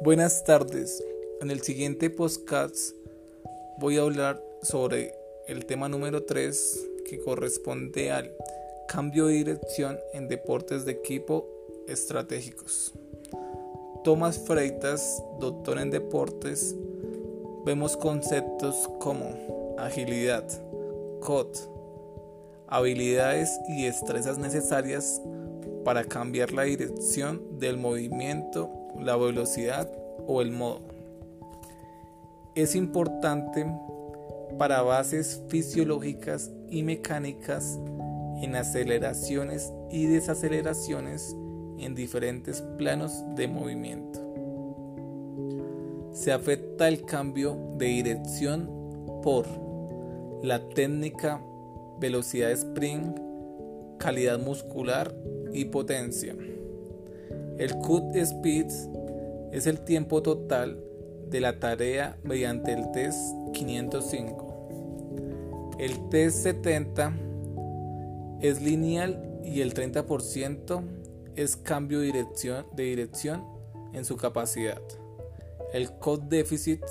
Buenas tardes. En el siguiente podcast voy a hablar sobre el tema número 3 que corresponde al cambio de dirección en deportes de equipo estratégicos. Tomás Freitas, doctor en deportes, vemos conceptos como agilidad, COD, habilidades y destrezas necesarias para cambiar la dirección del movimiento, la velocidad o el modo. Es importante para bases fisiológicas y mecánicas en aceleraciones y desaceleraciones en diferentes planos de movimiento. Se afecta el cambio de dirección por la técnica velocidad sprint, calidad muscular y potencia. El cut speed es el tiempo total de la tarea mediante el test 505. El test 70 es lineal y el 30% es cambio de dirección, de dirección en su capacidad. El code déficit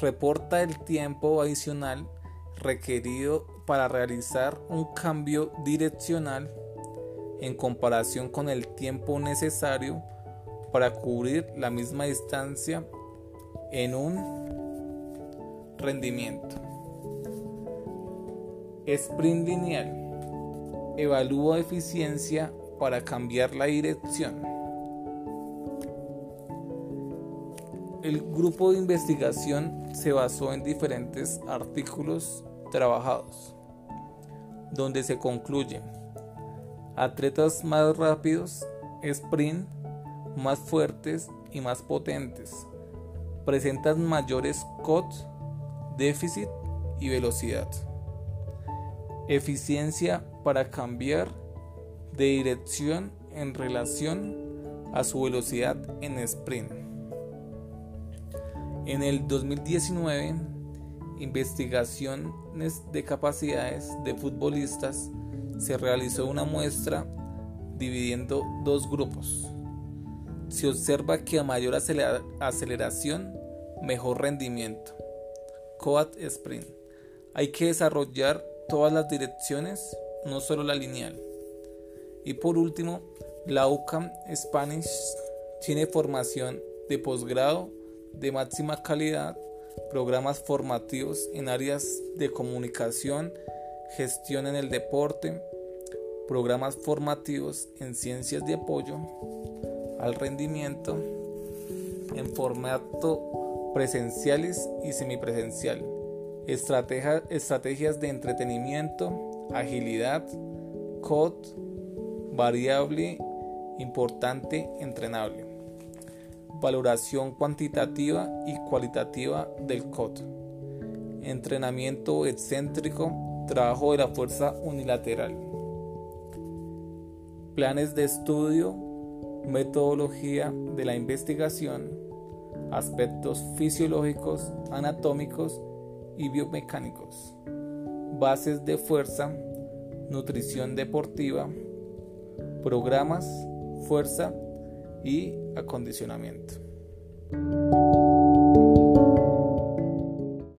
reporta el tiempo adicional requerido para realizar un cambio direccional en comparación con el tiempo necesario para cubrir la misma distancia en un rendimiento. Sprint lineal. Evalúa eficiencia para cambiar la dirección. El grupo de investigación se basó en diferentes artículos trabajados, donde se concluye atletas más rápidos, sprint, más fuertes y más potentes, presentan mayores COT, déficit y velocidad. Eficiencia para cambiar de dirección en relación a su velocidad en sprint. En el 2019, investigaciones de capacidades de futbolistas se realizó una muestra dividiendo dos grupos. Se observa que a mayor aceleración, mejor rendimiento. Coat Sprint. Hay que desarrollar todas las direcciones, no solo la lineal. Y por último, la UCAM Spanish tiene formación de posgrado de máxima calidad, programas formativos en áreas de comunicación, gestión en el deporte, programas formativos en ciencias de apoyo al rendimiento en formato presenciales y semipresencial, estrategias de entretenimiento, agilidad, COD, variable, importante, entrenable, valoración cuantitativa y cualitativa del COD, entrenamiento excéntrico, trabajo de la fuerza unilateral planes de estudio, metodología de la investigación, aspectos fisiológicos, anatómicos y biomecánicos, bases de fuerza, nutrición deportiva, programas, fuerza y acondicionamiento.